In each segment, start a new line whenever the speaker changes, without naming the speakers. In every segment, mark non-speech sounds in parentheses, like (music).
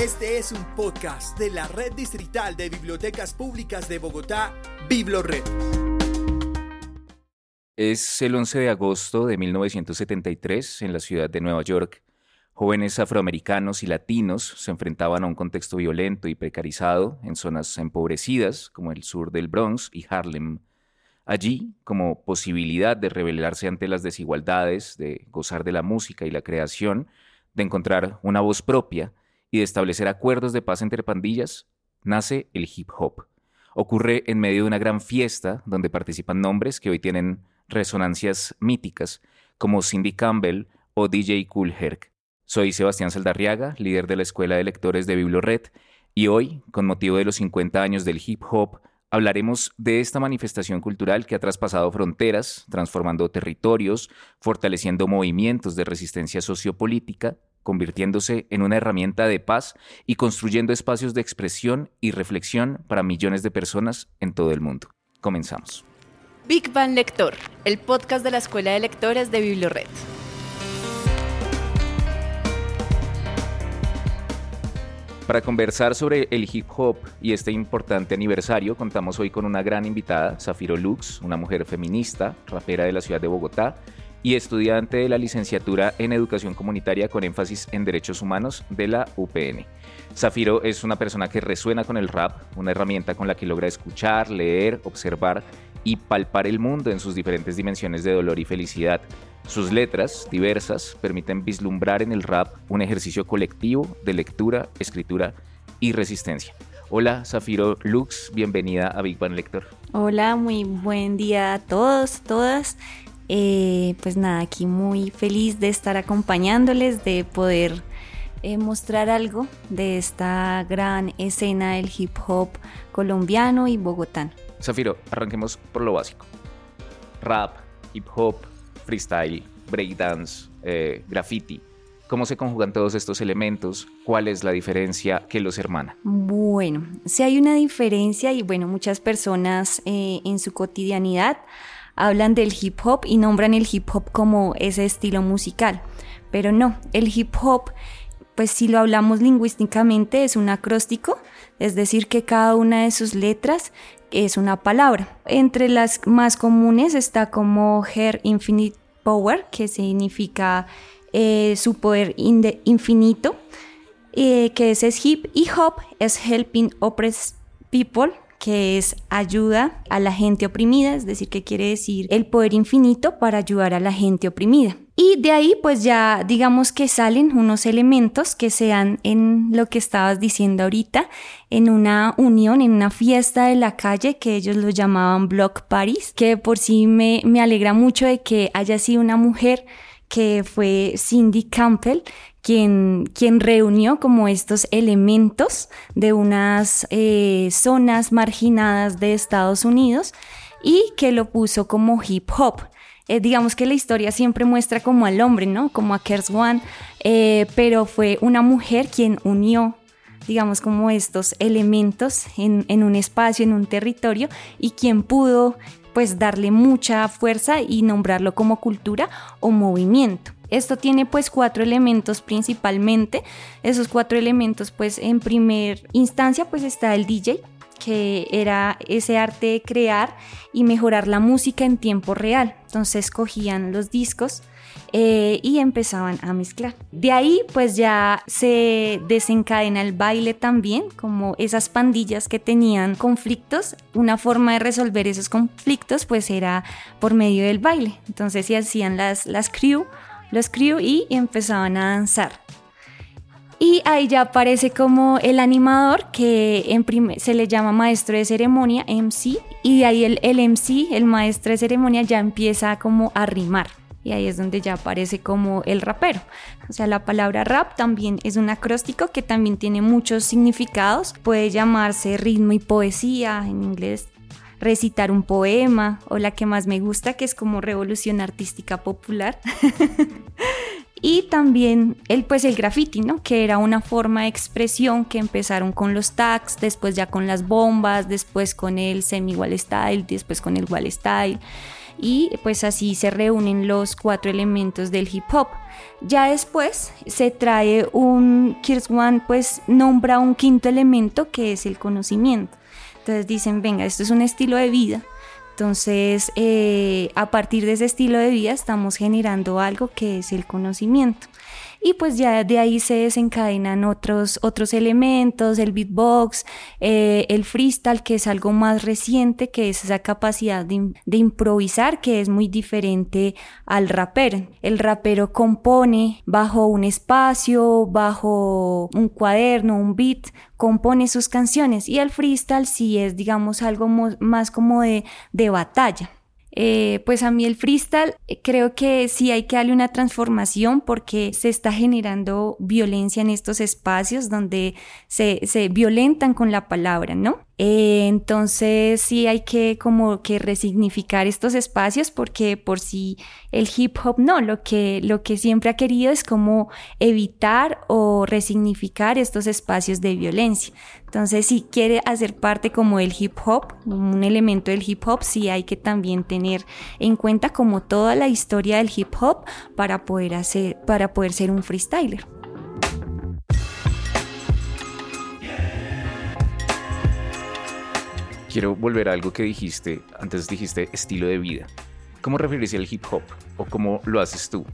Este es un podcast de la Red Distrital de Bibliotecas Públicas de Bogotá, BibloRed.
Es el 11 de agosto de 1973 en la ciudad de Nueva York. Jóvenes afroamericanos y latinos se enfrentaban a un contexto violento y precarizado en zonas empobrecidas como el sur del Bronx y Harlem. Allí, como posibilidad de rebelarse ante las desigualdades, de gozar de la música y la creación, de encontrar una voz propia y de establecer acuerdos de paz entre pandillas, nace el hip hop. Ocurre en medio de una gran fiesta donde participan nombres que hoy tienen resonancias míticas, como Cindy Campbell o DJ Cool Herc. Soy Sebastián Saldarriaga, líder de la Escuela de Lectores de Biblored, y hoy, con motivo de los 50 años del hip hop, hablaremos de esta manifestación cultural que ha traspasado fronteras, transformando territorios, fortaleciendo movimientos de resistencia sociopolítica, convirtiéndose en una herramienta de paz y construyendo espacios de expresión y reflexión para millones de personas en todo el mundo. Comenzamos.
Big Bang Lector, el podcast de la Escuela de Lectores de Biblored.
Para conversar sobre el hip hop y este importante aniversario, contamos hoy con una gran invitada, Zafiro Lux, una mujer feminista, rapera de la ciudad de Bogotá y estudiante de la licenciatura en Educación Comunitaria con énfasis en Derechos Humanos de la UPN. Zafiro es una persona que resuena con el rap, una herramienta con la que logra escuchar, leer, observar y palpar el mundo en sus diferentes dimensiones de dolor y felicidad. Sus letras, diversas, permiten vislumbrar en el rap un ejercicio colectivo de lectura, escritura y resistencia. Hola, Zafiro Lux, bienvenida a Big Bang Lector.
Hola, muy buen día a todos, todas. Eh, pues nada, aquí muy feliz de estar acompañándoles, de poder eh, mostrar algo de esta gran escena del hip hop colombiano y bogotano.
Zafiro, arranquemos por lo básico. Rap, hip hop, freestyle, breakdance, eh, graffiti. ¿Cómo se conjugan todos estos elementos? ¿Cuál es la diferencia que los hermana?
Bueno, si hay una diferencia y bueno, muchas personas en su cotidianidad hablan del hip hop y nombran el hip hop como ese estilo musical. Pero no, el hip hop, pues si lo hablamos lingüísticamente, es un acróstico, es decir, que cada una de sus letras es una palabra. Entre las más comunes está como Her Infinite Power, que significa eh, su poder infinito, eh, que es hip, y hop es Helping Oppressed People, que es ayuda a la gente oprimida, es decir, que quiere decir el poder infinito para ayudar a la gente oprimida. Y de ahí pues ya digamos que salen unos elementos que sean en lo que estabas diciendo ahorita, en una unión, en una fiesta de la calle que ellos lo llamaban Block Paris, que por sí me, me alegra mucho de que haya sido una mujer que fue Cindy Campbell, quien, reunió como estos elementos de unas eh, zonas marginadas de Estados Unidos y que lo puso como hip hop. Eh, digamos que la historia siempre muestra como al hombre, ¿no? Como a Kers One, eh, pero fue una mujer quien unió digamos, como estos elementos en, en, un espacio, en un territorio, y quien pudo, pues, darle mucha fuerza y nombrarlo como cultura o movimiento. Esto tiene pues cuatro elementos principalmente. Esos cuatro elementos pues en primer instancia pues está el DJ, que era ese arte de crear y mejorar la música en tiempo real. Entonces cogían los discos eh, y empezaban a mezclar. De ahí pues ya se desencadena el baile también, como esas pandillas que tenían conflictos. Una forma de resolver esos conflictos pues era por medio del baile. Entonces se hacían las, las crew lo escribo y empezaban a danzar. Y ahí ya aparece como el animador que se le llama maestro de ceremonia, MC, y de ahí el, el MC, el maestro de ceremonia, ya empieza como a rimar. Y ahí es donde ya aparece como el rapero. O sea, la palabra rap también es un acróstico que también tiene muchos significados. Puede llamarse ritmo y poesía en inglés, recitar un poema o la que más me gusta, que es como revolución artística popular. (laughs) y también el pues el graffiti, ¿no? Que era una forma de expresión que empezaron con los tags, después ya con las bombas, después con el semi wall style, después con el wall style. y pues así se reúnen los cuatro elementos del hip hop. Ya después se trae un, Kirswan pues nombra un quinto elemento que es el conocimiento. Entonces dicen, venga, esto es un estilo de vida. Entonces, eh, a partir de ese estilo de vida estamos generando algo que es el conocimiento y pues ya de ahí se desencadenan otros, otros elementos, el beatbox, eh, el freestyle, que es algo más reciente, que es esa capacidad de, de, improvisar, que es muy diferente al rapero. El rapero compone bajo un espacio, bajo un cuaderno, un beat, compone sus canciones y el freestyle sí es, digamos, algo más como de, de batalla. Eh, pues a mí el freestyle eh, creo que sí hay que darle una transformación porque se está generando violencia en estos espacios donde se, se violentan con la palabra, ¿no? Eh, entonces sí hay que como que resignificar estos espacios porque por si el hip hop no, lo que, lo que siempre ha querido es como evitar o resignificar estos espacios de violencia. Entonces si quiere hacer parte como del hip hop, un elemento del hip hop, sí hay que también tener en cuenta como toda la historia del hip hop para poder hacer, para poder ser un freestyler.
Quiero volver a algo que dijiste, antes dijiste estilo de vida. ¿Cómo referirse al hip hop o cómo lo haces tú?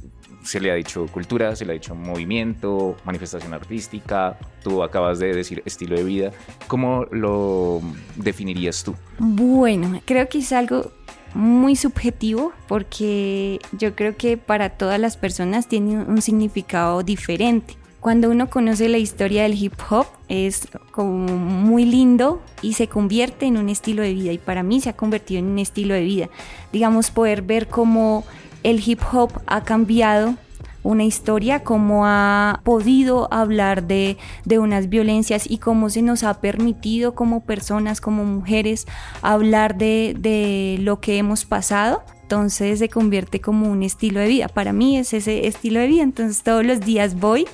Se le ha dicho cultura, se le ha dicho movimiento, manifestación artística, tú acabas de decir estilo de vida. ¿Cómo lo definirías tú?
Bueno, creo que es algo muy subjetivo porque yo creo que para todas las personas tiene un significado diferente. Cuando uno conoce la historia del hip hop es como muy lindo y se convierte en un estilo de vida y para mí se ha convertido en un estilo de vida. Digamos, poder ver cómo el hip hop ha cambiado una historia, cómo ha podido hablar de, de, unas violencias y cómo se nos ha permitido como personas, como mujeres, hablar de, de lo que hemos pasado. Entonces se convierte como un estilo de vida. Para mí es ese estilo de vida. Entonces todos los días voy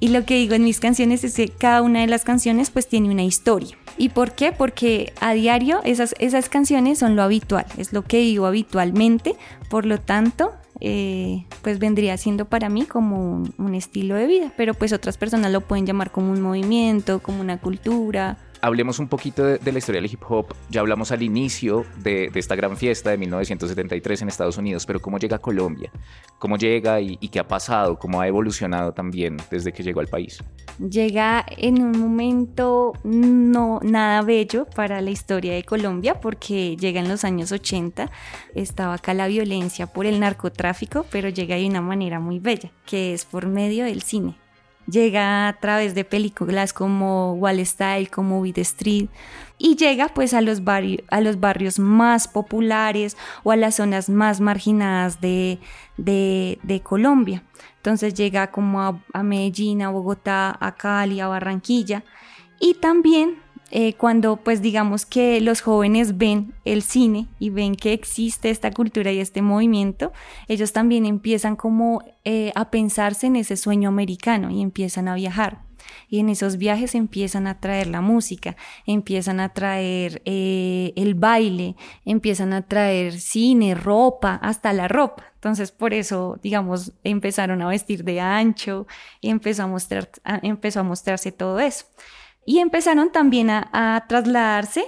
y lo que digo en mis canciones es que cada una de las canciones pues tiene una historia. ¿Y por qué? Porque a diario esas, esas canciones son lo habitual, es lo que digo habitualmente, por lo tanto eh, pues vendría siendo para mí como un, estilo de vida, pero pues otras personas lo pueden llamar como un movimiento, como una cultura,
hablemos un poquito de, la historia del hip hop. Ya hablamos al inicio de, esta gran fiesta de 1973 en Estados Unidos, pero ¿cómo llega a Colombia? ¿Cómo llega y, qué ha pasado? ¿Cómo ha evolucionado también desde que llegó al país?
Llega en un momento no nada bello para la historia de Colombia porque llega en los años 80. Estaba acá la violencia por el narcotráfico, pero llega de una manera muy bella, que es por medio del cine llega a través de películas como Wall Style, como Beat Street, y llega pues a los, a los barrios más populares o a las zonas más marginadas de, de, Colombia. Entonces llega como a, a Medellín, a Bogotá, a Cali, a Barranquilla, y también eh, cuando pues digamos que los jóvenes ven el cine y ven que existe esta cultura y este movimiento, ellos también empiezan como eh, a pensarse en ese sueño americano y empiezan a viajar. Y en esos viajes empiezan a traer la música, empiezan a traer eh, el baile, empiezan a traer cine, ropa, hasta la ropa. Entonces por eso, digamos, empezaron a vestir de ancho y empezó a, mostrar, empezó a mostrarse todo eso. Y empezaron también a, trasladarse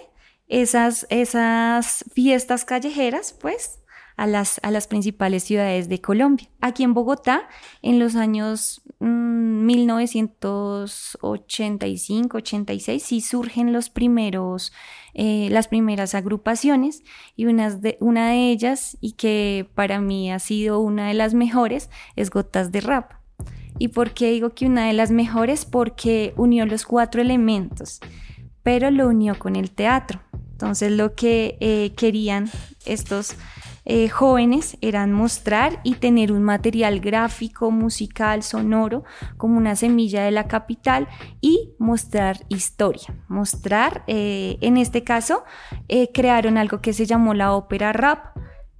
esas, esas fiestas callejeras, pues, a las, a las principales ciudades de Colombia. Aquí en Bogotá, en los años 1985-86, mm, sí surgen los primeros, eh, las primeras agrupaciones y de, una de ellas, y que para mí ha sido una de las mejores, es Gotas de Rap. ¿Y por qué digo que una de las mejores? Porque unió los cuatro elementos, pero lo unió con el teatro. Entonces lo que eh, querían estos eh, jóvenes eran mostrar y tener un material gráfico, musical, sonoro, como una semilla de la capital y mostrar historia. Mostrar, eh, en este caso, crearon algo que se llamó la ópera rap,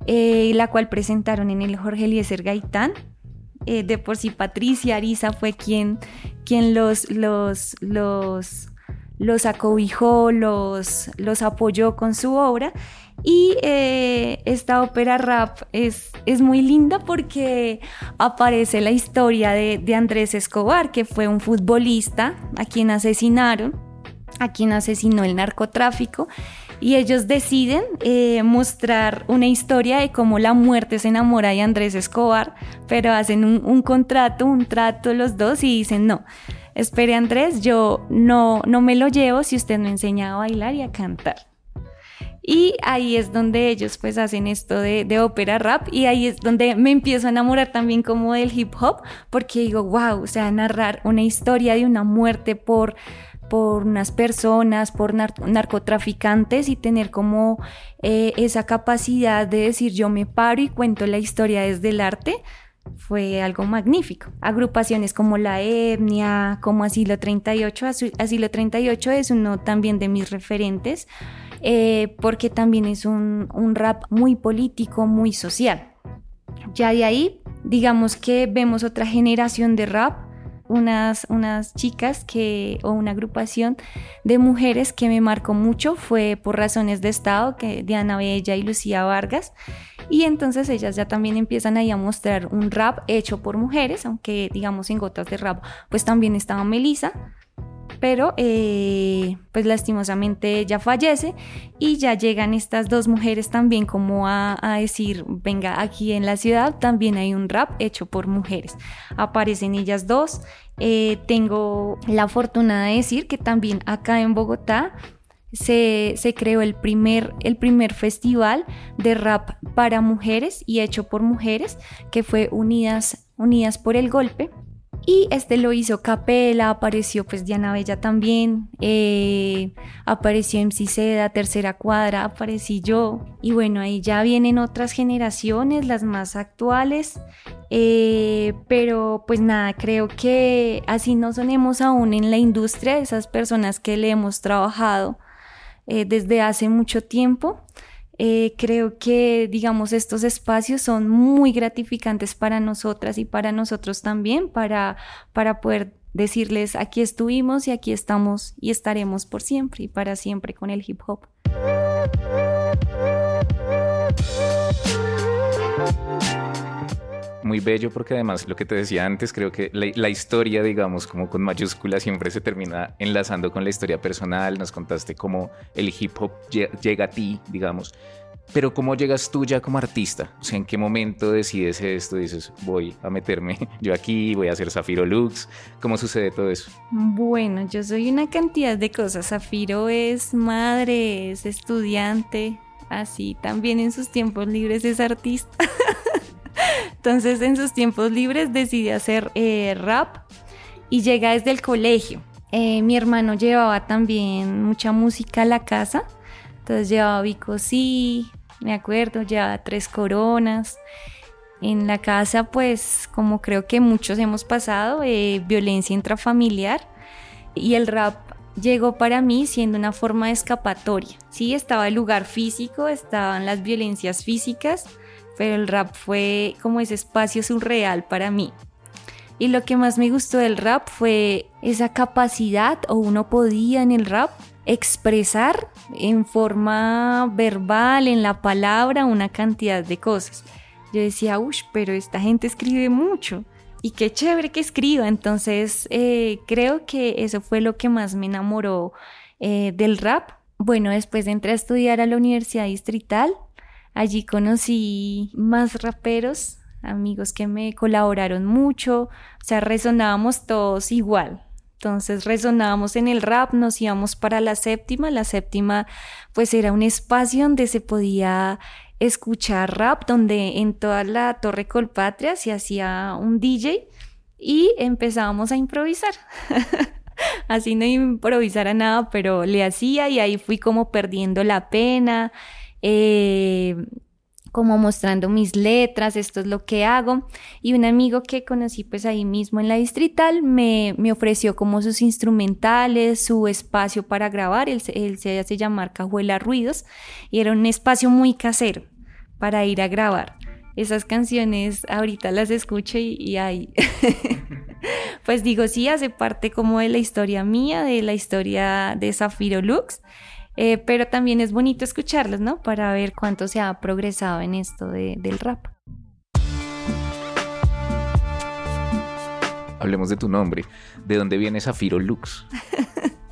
la cual presentaron en el Jorge Eliezer Gaitán eh, de por sí Patricia Ariza fue quien, quien los, los, los, los acobijó, los, los apoyó con su obra. Y eh, esta ópera rap es, es muy linda porque aparece la historia de, de Andrés Escobar, que fue un futbolista a quien asesinaron, a quien asesinó el narcotráfico y ellos deciden eh, mostrar una historia de cómo la muerte se enamora de Andrés Escobar, pero hacen un, contrato, un trato los dos y dicen, no, espere Andrés, yo no, no me lo llevo si usted me enseña a bailar y a cantar. Y ahí es donde ellos pues hacen esto de, de, ópera rap y ahí es donde me empiezo a enamorar también como del hip hop porque digo, wow, o sea, narrar una historia de una muerte por por unas personas, por narcotraficantes y tener como eh, esa capacidad de decir yo me paro y cuento la historia desde el arte, fue algo magnífico. Agrupaciones como La Etnia, como Asilo 38, Asilo 38 es uno también de mis referentes, eh, porque también es un, un rap muy político, muy social. Ya de ahí, digamos que vemos otra generación de rap unas, unas chicas que, o una agrupación de mujeres que me marcó mucho fue por razones de Estado, que Diana Bella y Lucía Vargas. Y entonces ellas ya también empiezan ahí a mostrar un rap hecho por mujeres, aunque digamos en Gotas de Rap, pues también estaba Melissa pero eh, pues lastimosamente ella fallece y ya llegan estas dos mujeres también como a, decir, venga, aquí en la ciudad también hay un rap hecho por mujeres. Aparecen ellas dos. Eh, tengo la fortuna de decir que también acá en Bogotá se, se, creó el primer, el primer festival de rap para mujeres y hecho por mujeres, que fue Unidas, Unidas por el Golpe. Y este lo hizo Capela, apareció pues Diana Bella también, eh, apareció MC Seda, Tercera Cuadra, aparecí yo. Y bueno, ahí ya vienen otras generaciones, las más actuales. Eh, pero pues nada, creo que así no sonemos aún en la industria, esas personas que le hemos trabajado eh, desde hace mucho tiempo. Eh, creo que, digamos, estos espacios son muy gratificantes para nosotras y para nosotros también, para, para poder decirles aquí estuvimos y aquí estamos y estaremos por siempre y para siempre con el hip hop.
Muy bello porque además lo que te decía antes, creo que la, la, historia, digamos, como con mayúsculas, siempre se termina enlazando con la historia personal. Nos contaste cómo el hip hop llega a ti, digamos. Pero ¿cómo llegas tú ya como artista? O sea, ¿en qué momento decides esto? Dices, voy a meterme (laughs) yo aquí, voy a hacer Zafiro Lux. ¿Cómo sucede todo eso?
Bueno, yo soy una cantidad de cosas. Zafiro es madre, es estudiante, así también en sus tiempos libres es artista. (laughs) Entonces en sus tiempos libres decide hacer eh, rap y llega desde el colegio. Eh, mi hermano llevaba también mucha música a la casa. Entonces llevaba sí me acuerdo, llevaba tres coronas. En la casa, pues, como creo que muchos hemos pasado, eh, violencia intrafamiliar. Y el rap llegó para mí siendo una forma de escapatoria. Sí, estaba el lugar físico, estaban las violencias físicas, pero el rap fue como ese espacio surreal para mí. Y lo que más me gustó del rap fue esa capacidad, o uno podía en el rap expresar en forma verbal, en la palabra, una cantidad de cosas. Yo decía, uff, pero esta gente escribe mucho y qué chévere que escriba. Entonces, eh, creo que eso fue lo que más me enamoró eh, del rap. Bueno, después entré a estudiar a la Universidad Distrital. Allí conocí más raperos, amigos que me colaboraron mucho, o sea, resonábamos todos igual. Entonces resonábamos en el rap, nos íbamos para la séptima. La séptima pues era un espacio donde se podía escuchar rap, donde en toda la Torre Colpatria se hacía un DJ y empezábamos a improvisar. (laughs) Así no improvisara nada, pero le hacía y ahí fui como perdiendo la pena. Eh, como mostrando mis letras, esto es lo que hago. Y un amigo que conocí pues ahí mismo en la distrital me, me ofreció como sus instrumentales, su espacio para grabar, él, se hace llamar Cajuela Ruidos y era un espacio muy casero para ir a grabar. Esas canciones ahorita las escucho y, y ahí, (laughs) pues digo, sí, hace parte como de la historia mía, de la historia de Zafiro Lux Eh, pero también es bonito escucharlos, ¿no? Para ver cuánto se ha progresado en esto del rap.
Hablemos de tu nombre. ¿De dónde viene Zafiro Lux? (laughs)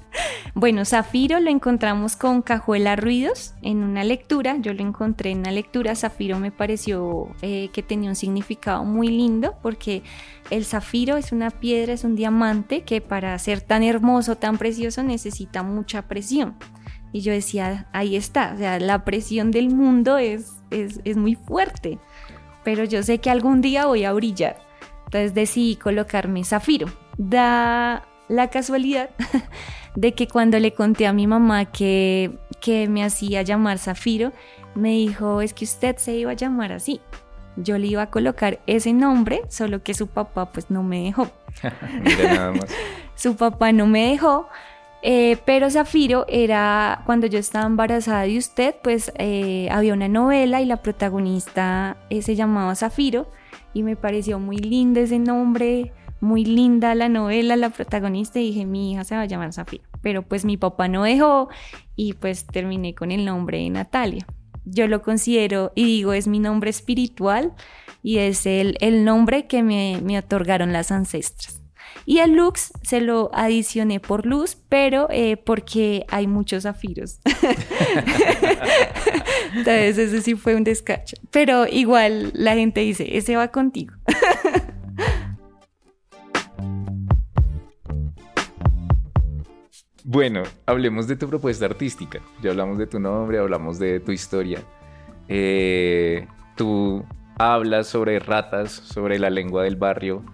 Bueno, Zafiro lo encontramos con Cajuela Ruidos en una lectura. Yo lo encontré en una lectura. Zafiro me pareció eh, que tenía un significado muy lindo porque el zafiro es una piedra, es un diamante que para ser tan hermoso, tan precioso necesita mucha presión. Y yo decía, ahí está, o sea, la presión del mundo es, es, es muy fuerte, pero yo sé que algún día voy a brillar. Entonces decidí colocarme zafiro. Da la casualidad (laughs) de que cuando le conté a mi mamá que, que me hacía llamar Zafiro, me dijo, es que usted se iba a llamar así. Yo le iba a colocar ese nombre, solo que su papá pues no me dejó. (laughs) nada más. (laughs) su papá no me dejó, eh, pero Zafiro era, cuando yo estaba embarazada de usted, pues eh, había una novela y la protagonista eh, se llamaba Zafiro y me pareció muy lindo ese nombre, muy linda la novela, la protagonista, y dije, mi hija se va a llamar Zafiro. Pero pues mi papá no dejó y pues terminé con el nombre de Natalia. Yo lo considero y digo, es mi nombre espiritual y es el, el nombre que me, me otorgaron las ancestras. Y el Lux se lo adicioné por luz, pero eh, porque hay muchos zafiros. (laughs) Entonces ese sí fue un descacho. Pero igual la gente dice, ese va contigo. (laughs)
Bueno, hablemos de tu propuesta artística. Ya hablamos de tu nombre, hablamos de tu historia. Eh, tú hablas sobre ratas, sobre la lengua del barrio.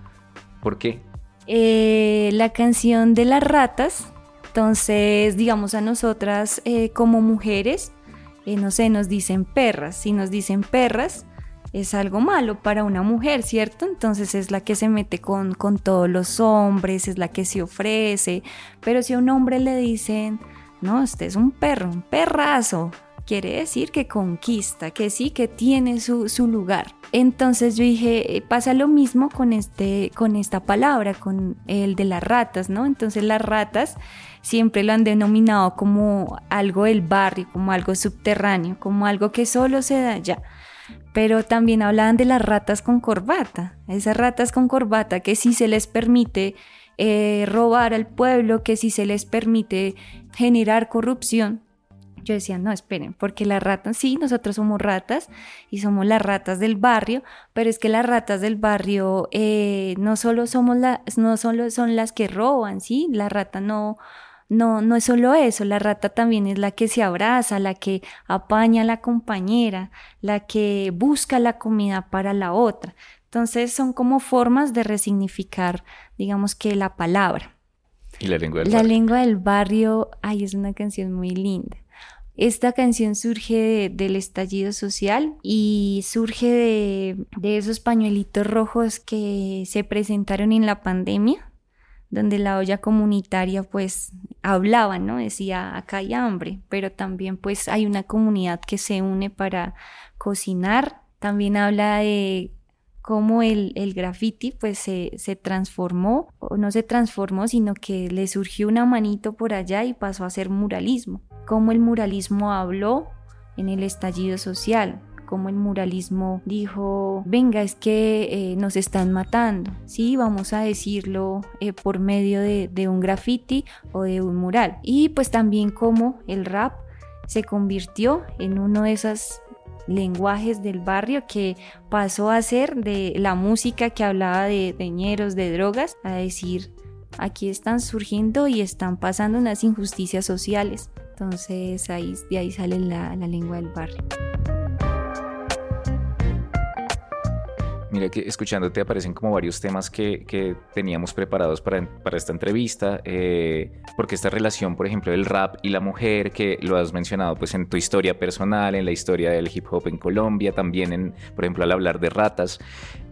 ¿Por qué?
Eh, la canción de las ratas. Entonces, digamos a nosotras eh, como mujeres, no sé, nos dicen perras. Si nos dicen perras, es algo malo para una mujer, ¿cierto? Entonces es la que se mete con, con todos los hombres, es la que se ofrece, pero si a un hombre le dicen, no, este es un perro, un perrazo, quiere decir que conquista, que sí, que tiene su, su, lugar. Entonces yo dije, eh, pasa lo mismo con, este, con esta palabra, con el de las ratas, ¿no? Entonces las ratas siempre lo han denominado como algo del barrio, como algo subterráneo, como algo que solo se da allá pero también hablaban de las ratas con corbata, esas ratas con corbata que si se les permite eh, robar al pueblo, que si se les permite generar corrupción. Yo decía, no, esperen, porque las ratas, sí, nosotros somos ratas y somos las ratas del barrio, pero es que las ratas del barrio eh, no solo somos las, no solo son las que roban, sí, la rata no, no, no es solo eso, la rata también es la que se abraza, la que apaña a la compañera, la que busca la comida para la otra. Entonces son como formas de resignificar, digamos que la palabra.
¿Y la lengua del
la lengua del barrio, ay, es una canción muy linda. Esta canción surge del estallido social y surge de, de esos pañuelitos rojos que se presentaron en la pandemia donde la olla comunitaria pues hablaba, ¿no? Decía, acá hay hambre, pero también pues hay una comunidad que se une para cocinar. También habla de cómo el, el graffiti pues se, se, transformó, o no se transformó, sino que le surgió una manito por allá y pasó a ser muralismo. Cómo el muralismo habló en el estallido social, como el muralismo dijo, venga, es que eh, nos están matando, sí, vamos a decirlo eh, por medio de, de un graffiti o de un mural. Y pues también como el rap se convirtió en uno de esos lenguajes del barrio que pasó a ser de la música que hablaba de deñeros, de drogas, a decir, aquí están surgiendo y están pasando unas injusticias sociales. Entonces ahí, de ahí sale la, la lengua del barrio.
Mira que escuchándote aparecen como varios temas que, teníamos preparados para, para esta entrevista, eh, porque esta relación, por ejemplo, del rap y la mujer, que lo has mencionado pues en tu historia personal, en la historia del hip hop en Colombia, también en, por ejemplo, al hablar de ratas,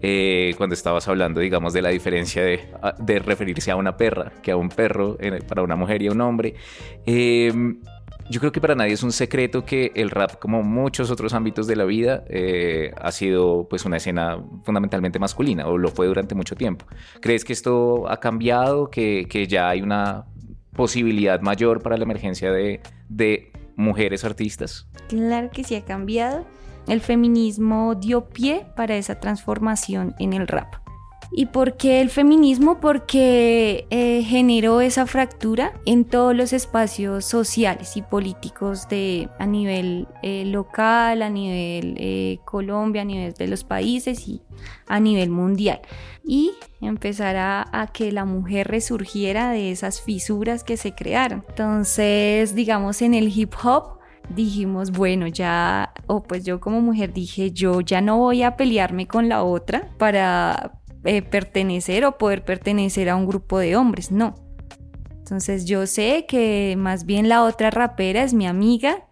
eh, cuando estabas hablando, digamos, de la diferencia de, de, referirse a una perra que a un perro eh, para una mujer y a un hombre. Yo creo que para nadie es un secreto que el rap, como muchos otros ámbitos de la vida, eh, ha sido pues una escena fundamentalmente masculina o lo fue durante mucho tiempo. ¿Crees que esto ha cambiado, que, que ya hay una posibilidad mayor para la emergencia de, de mujeres artistas?
Claro que sí ha cambiado. El feminismo dio pie para esa transformación en el rap. ¿Y por qué el feminismo? Porque eh, generó esa fractura en todos los espacios sociales y políticos de, a nivel eh, local, a nivel eh, Colombia, a nivel de los países y a nivel mundial. Y empezará a que la mujer resurgiera de esas fisuras que se crearon. Entonces, digamos, en el hip hop dijimos, bueno, ya, o pues yo como mujer dije, yo ya no voy a pelearme con la otra para eh, pertenecer o poder pertenecer a un grupo de hombres, no. Entonces yo sé que más bien la otra rapera es mi amiga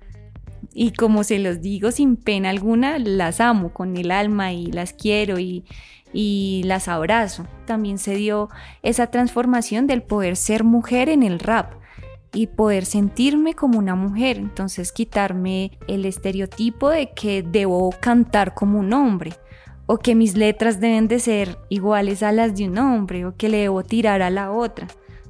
y como se los digo sin pena alguna, las amo con el alma y las quiero y, y las abrazo. También se dio esa transformación del poder ser mujer en el rap y poder sentirme como una mujer, entonces quitarme el estereotipo de que debo cantar como un hombre o que mis letras deben de ser iguales a las de un hombre o que le debo tirar a la otra.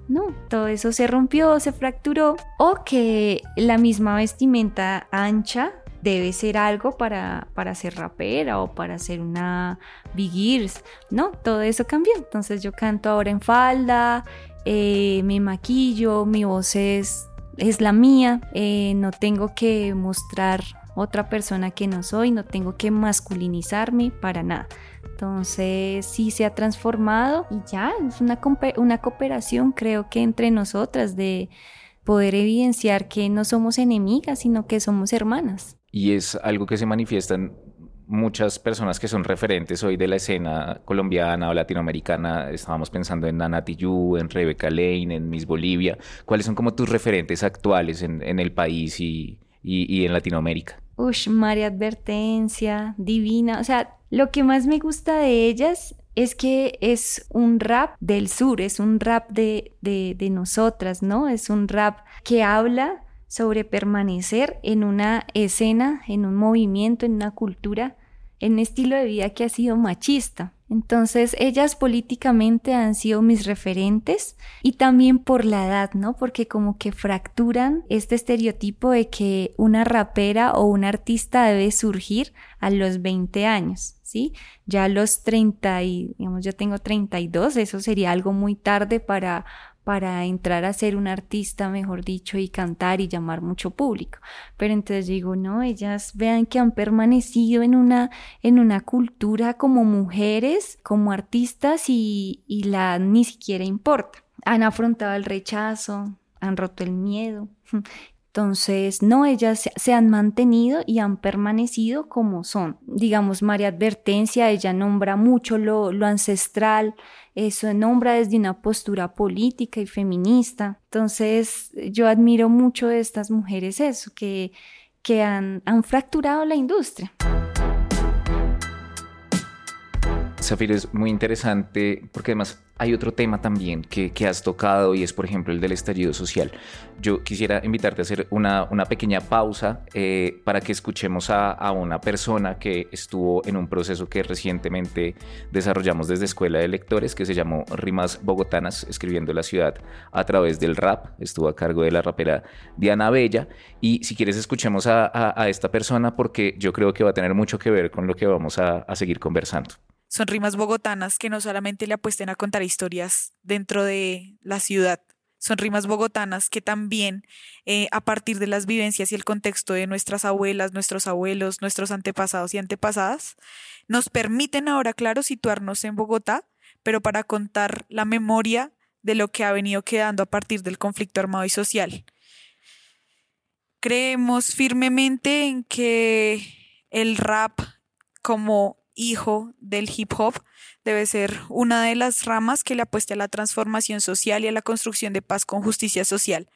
No, todo eso se rompió, se fracturó o que la misma vestimenta ancha debe ser algo para, para ser rapera o para ser una Big No, todo eso cambió. Entonces yo canto ahora en falda, eh, me maquillo, mi voz es, es la mía, eh, no tengo que mostrar otra persona que no soy, no tengo que masculinizarme para nada. Entonces sí se ha transformado y ya es una, una cooperación creo que entre nosotras de poder evidenciar que no somos enemigas, sino que somos hermanas.
Y es algo que se manifiesta en muchas personas que son referentes hoy de la escena colombiana o latinoamericana. Estábamos pensando en Nana Tijoux, en Rebecca Lane, en Miss Bolivia. ¿Cuáles son como tus referentes actuales en, en el país y, y, en Latinoamérica?
Ush, María Advertencia, Divina. O sea, lo que más me gusta de ellas es que es un rap del sur, es un rap de, de, de nosotras, ¿no? Es un rap que habla sobre permanecer en una escena, en un movimiento, en una cultura, en un estilo de vida que ha sido machista. Entonces, ellas políticamente han sido mis referentes y también por la edad, ¿no? Porque como que fracturan este estereotipo de que una rapera o un artista debe surgir a los 20 años, ¿sí? Ya a los 30 y, digamos, yo tengo 32, eso sería algo muy tarde para para entrar a ser un artista, mejor dicho, y cantar y llamar mucho público. Pero entonces digo, no, ellas vean que han permanecido en una, en una cultura como mujeres, como artistas y, y la ni siquiera importa. Han afrontado el rechazo, han roto el miedo. Entonces, no, ellas se han mantenido y han permanecido como son. Digamos, María Advertencia, ella nombra mucho lo, ancestral, eso nombra desde una postura política y feminista. Entonces, yo admiro mucho de estas mujeres eso, que, que han, han fracturado la industria.
Es muy interesante porque además hay otro tema también que, que, has tocado y es, por ejemplo, el del estallido social. Yo quisiera invitarte a hacer una, una pequeña pausa eh, para que escuchemos a, a, una persona que estuvo en un proceso que recientemente desarrollamos desde Escuela de Lectores que se llamó Rimas Bogotanas, escribiendo la ciudad a través del rap. Estuvo a cargo de la rapera Diana Bella. Y si quieres, escuchemos a, a, a esta persona porque yo creo que va a tener mucho que ver con lo que vamos a seguir conversando.
Son rimas bogotanas que no solamente le apuesten a contar historias dentro de la ciudad, son rimas bogotanas que también, eh, a partir de las vivencias y el contexto de nuestras abuelas, nuestros abuelos, nuestros antepasados y antepasadas, nos permiten ahora, claro, situarnos en Bogotá, pero para contar la memoria de lo que ha venido quedando a partir del conflicto armado y social. Creemos firmemente en que el rap como hijo del hip hop, debe ser una de las ramas que le apueste a la transformación social y a la construcción de paz con justicia social.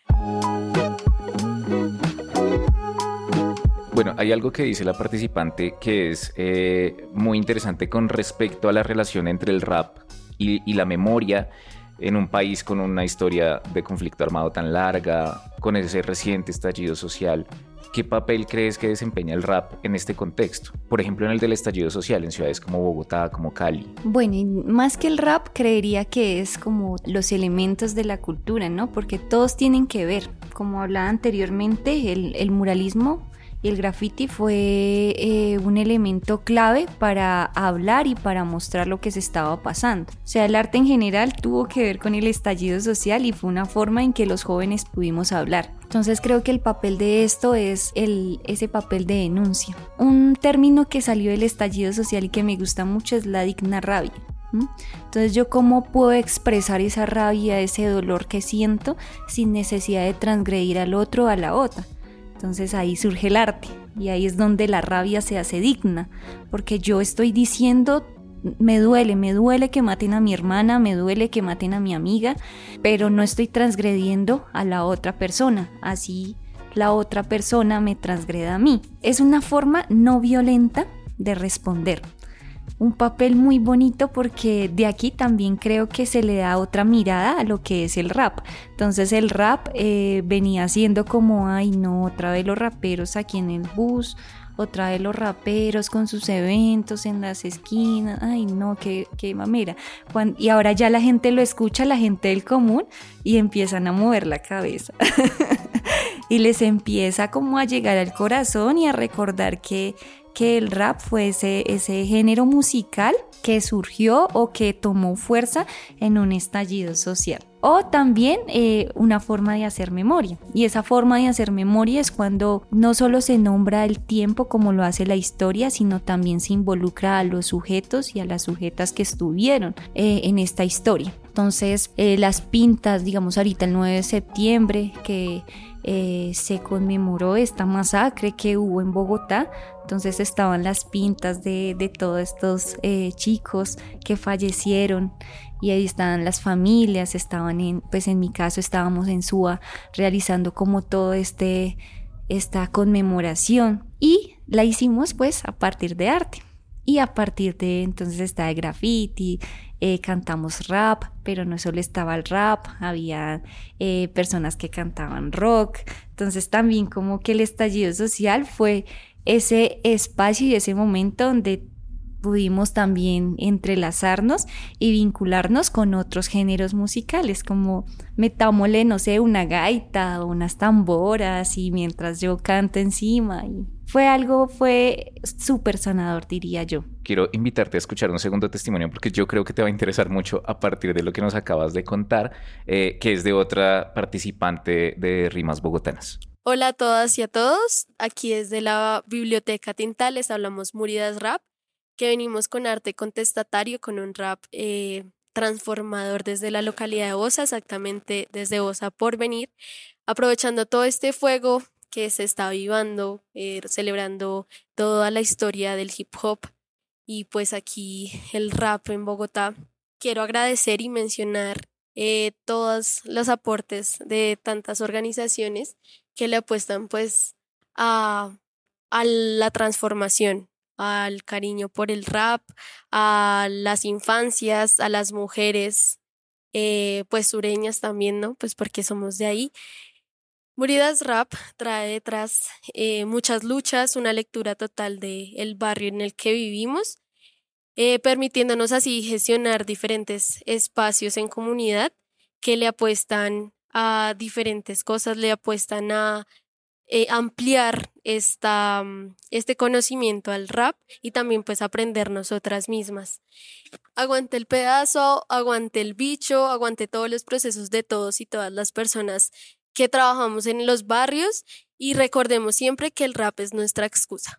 Bueno, hay algo que dice la participante que es eh, muy interesante con respecto a la relación entre el rap y, y la memoria en un país con una historia de conflicto armado tan larga, con ese reciente estallido social ¿Qué papel crees que desempeña el rap en este contexto? Por ejemplo, en el del estallido social en ciudades como Bogotá, como Cali.
Bueno, y más que el rap, creería que es como los elementos de la cultura, ¿no? Porque todos tienen que ver como hablaba anteriormente, el, muralismo el graffiti fue eh, un elemento clave para hablar y para mostrar lo que se estaba pasando. O sea, el arte en general tuvo que ver con el estallido social y fue una forma en que los jóvenes pudimos hablar. Entonces creo que el papel de esto es ese papel de denuncia. Un término que salió del estallido social y que me gusta mucho es la digna rabia. Entonces yo cómo puedo expresar esa rabia, ese dolor que siento sin necesidad de transgredir al otro o a la otra. Entonces ahí surge el arte y ahí es donde la rabia se hace digna, porque yo estoy diciendo, me duele, me duele que maten a mi hermana, me duele que maten a mi amiga, pero no estoy transgrediendo a la otra persona, así la otra persona me transgreda a mí. Es una forma no violenta de responder un papel muy bonito porque de aquí también creo que se le da otra mirada a lo que es el rap. Entonces el rap eh, venía siendo como, ay no, otra vez los raperos aquí en el bus, otra vez los raperos con sus eventos en las esquinas, ay no, qué, qué mamera. y ahora ya la gente lo escucha, la gente del común, y empiezan a mover la cabeza. (laughs) y les empieza como a llegar al corazón y a recordar que que el rap fue ese, género musical que surgió o que tomó fuerza en un estallido social. O también eh, una forma de hacer memoria. Y esa forma de hacer memoria es cuando no solo se nombra el tiempo como lo hace la historia, sino también se involucra a los sujetos y a las sujetas que estuvieron eh, en esta historia. Entonces, eh, las pintas, digamos ahorita el 9 de septiembre, que se conmemoró esta masacre que hubo en Bogotá. Entonces estaban las pintas de, todos estos eh, chicos que fallecieron y ahí estaban las familias, estaban en, pues en mi caso estábamos en SUA realizando como todo este, esta conmemoración y la hicimos pues a partir de arte. Y a partir de entonces está el graffiti, eh, cantamos rap, pero no solo estaba el rap, había eh, personas que cantaban rock. Entonces también como que el estallido social fue ese espacio y ese momento donde pudimos también entrelazarnos y vincularnos con otros géneros musicales, como metámosle, no sé, una gaita o unas tamboras y mientras yo canto encima. Y fue algo, fue súper sanador, diría yo.
Quiero invitarte a escuchar un segundo testimonio porque yo creo que te va a interesar mucho a partir de lo que nos acabas de contar, eh, que es de otra participante de Rimas Bogotanas.
Hola a todas y a todos. Aquí desde la Biblioteca Tintal les hablamos Muridas Rap que venimos con arte contestatario, con un rap eh, transformador desde la localidad de Osa, exactamente desde Osa por venir, aprovechando todo este fuego que se está vivando, eh, celebrando toda la historia del hip hop y pues aquí el rap en Bogotá. Quiero agradecer y mencionar eh, todos los aportes de tantas organizaciones que le apuestan pues a, a la transformación al cariño por el rap, a las infancias, a las mujeres, eh, pues sureñas también, ¿no? Pues porque somos de ahí. Muridas Rap trae detrás eh, muchas luchas, una lectura total del el barrio en el que vivimos, eh, permitiéndonos así gestionar diferentes espacios en comunidad que le apuestan a diferentes cosas, le apuestan a eh, ampliar esta, mm, este conocimiento al rap y también pues aprender nosotras mismas. Aguante el pedazo, aguante el bicho, aguante todos los procesos de todos y todas las personas que trabajamos en los barrios y recordemos siempre que el rap es nuestra excusa.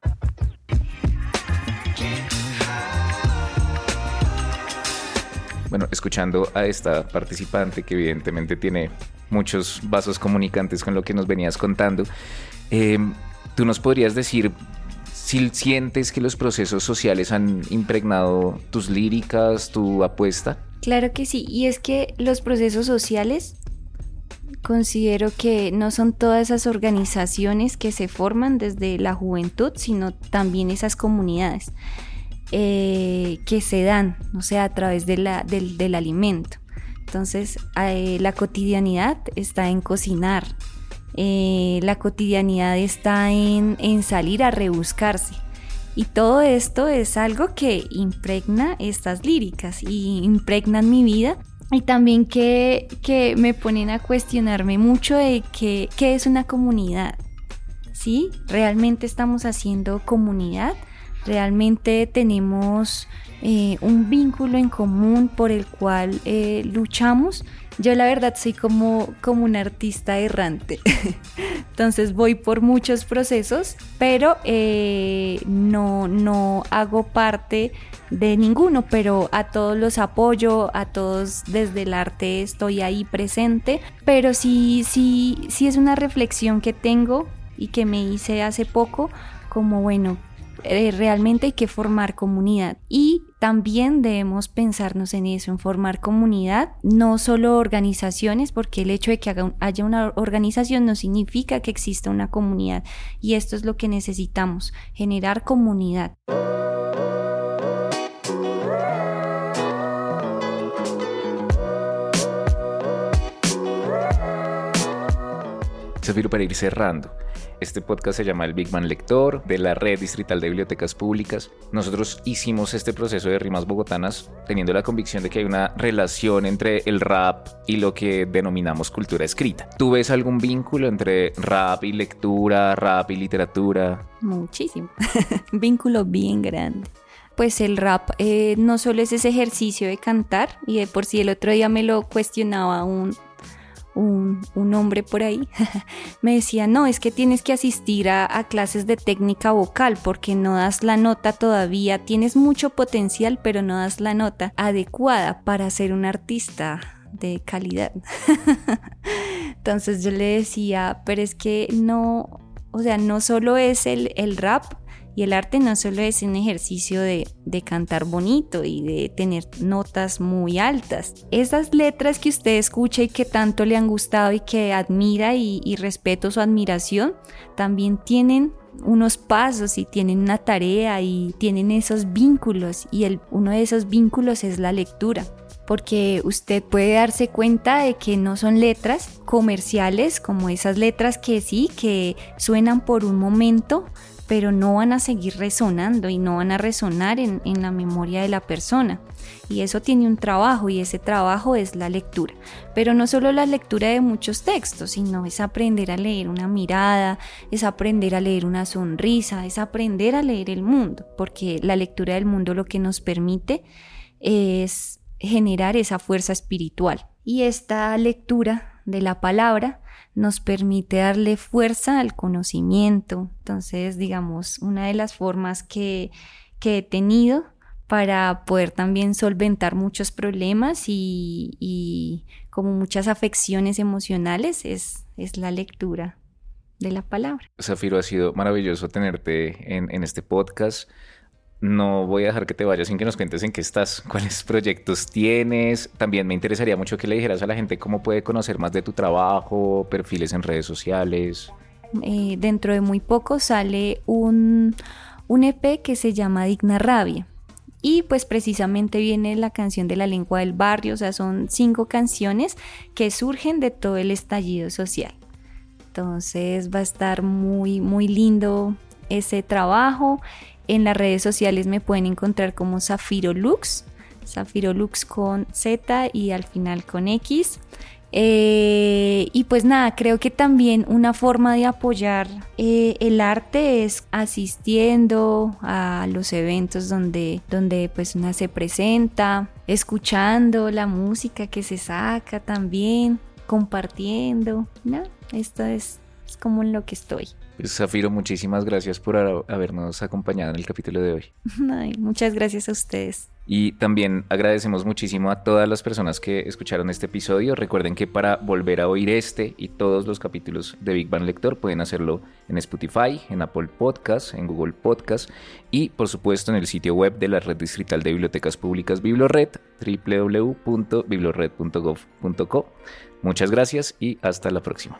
Bueno, escuchando a esta participante que evidentemente tiene muchos vasos comunicantes con lo que nos venías contando, em, ¿tú nos podrías decir si sientes que los procesos sociales han impregnado tus líricas, tu apuesta?
Claro que sí, y es que los procesos sociales considero que no son todas esas organizaciones que se forman desde la juventud, sino también esas comunidades. Eh, que se dan, o sea, a través de la, del, alimento. Entonces, eh, la cotidianidad está en cocinar, eh, la cotidianidad está en, en, salir a rebuscarse. Y todo esto es algo que impregna estas líricas y impregnan mi vida y también que, que, me ponen a cuestionarme mucho de qué es una comunidad. ¿Sí? ¿Realmente estamos haciendo comunidad? ¿Realmente tenemos eh, un vínculo en común por el cual eh, luchamos? Yo la verdad soy como, como un artista errante. (laughs) Entonces voy por muchos procesos, pero eh, no, no hago parte de ninguno, pero a todos los apoyo, a todos desde el arte estoy ahí presente, pero sí, sí, sí es una reflexión que tengo y que me hice hace poco, como bueno, eh, realmente hay que formar comunidad y también debemos pensarnos en eso, en formar comunidad, no solo organizaciones, porque el hecho de que haya una organización no significa que exista una comunidad y esto es lo que necesitamos, generar comunidad.
Zafiro, para ir cerrando, este podcast se llama El Big Man Lector de la Red Distrital de Bibliotecas Públicas. Nosotros hicimos este proceso de rimas bogotanas teniendo la convicción de que hay una relación entre el rap y lo que denominamos cultura escrita. ¿Tú ves algún vínculo entre rap y lectura, rap y literatura?
Muchísimo. (laughs) vínculo bien grande pues el rap eh, no solo es ese ejercicio de cantar, y de por si el otro día me lo cuestionaba un, un, hombre por ahí, (laughs) me decía, no, es que tienes que asistir a, clases de técnica vocal porque no das la nota todavía, tienes mucho potencial, pero no das la nota adecuada para ser un artista de calidad. (laughs) Entonces yo le decía, pero es que no, o sea, no solo es el, el rap, y el arte no solo es un ejercicio de, cantar bonito y de tener notas muy altas. Esas letras que usted escucha y que tanto le han gustado y que admira y, y respeto su admiración, también tienen unos pasos y tienen una tarea y tienen esos vínculos y el, uno de esos vínculos es la lectura porque usted puede darse cuenta de que no son letras comerciales como esas letras que sí, que suenan por un momento, pero no van a seguir resonando y no van a resonar en, la memoria de la persona. Y eso tiene un trabajo y ese trabajo es la lectura. Pero no solo la lectura de muchos textos, sino es aprender a leer una mirada, es aprender a leer una sonrisa, es aprender a leer el mundo, porque la lectura del mundo lo que nos permite es generar esa fuerza espiritual. Y esta lectura de la palabra nos permite darle fuerza al conocimiento. Entonces, digamos, una de las formas que, he tenido para poder también solventar muchos problemas y, como muchas afecciones emocionales es, es, la lectura de la palabra.
Zafiro, ha sido maravilloso tenerte en, en este podcast no voy a dejar que te vayas sin que nos cuentes en qué estás, cuáles proyectos tienes. También me interesaría mucho que le dijeras a la gente cómo puede conocer más de tu trabajo, perfiles en redes sociales.
Eh, dentro de muy poco sale un, un EP que se llama Digna Rabia. Y pues precisamente viene la canción de la lengua del barrio, o sea, son cinco canciones que surgen de todo el estallido social. Entonces va a estar muy, muy lindo ese trabajo. En las redes sociales me pueden encontrar como Zafiro Lux, Zafiro Lux con Z y al final con X. Eh, y pues nada, creo que también una forma de apoyar eh, el arte es asistiendo a los eventos donde, donde pues una se presenta, escuchando la música que se saca también, compartiendo, ¿no? Esto es, es como en lo que estoy.
Pues, Zafiro, muchísimas gracias por habernos acompañado en el capítulo de hoy. (laughs)
muchas gracias a ustedes.
Y también agradecemos muchísimo a todas las personas que escucharon este episodio. Recuerden que para volver a oír este y todos los capítulos de Big Bang Lector pueden hacerlo en Spotify, en Apple Podcasts, en Google Podcasts y por supuesto en el sitio web de la Red Distrital de Bibliotecas Públicas Biblored, www.biblored.gov.co. Muchas gracias y hasta la próxima.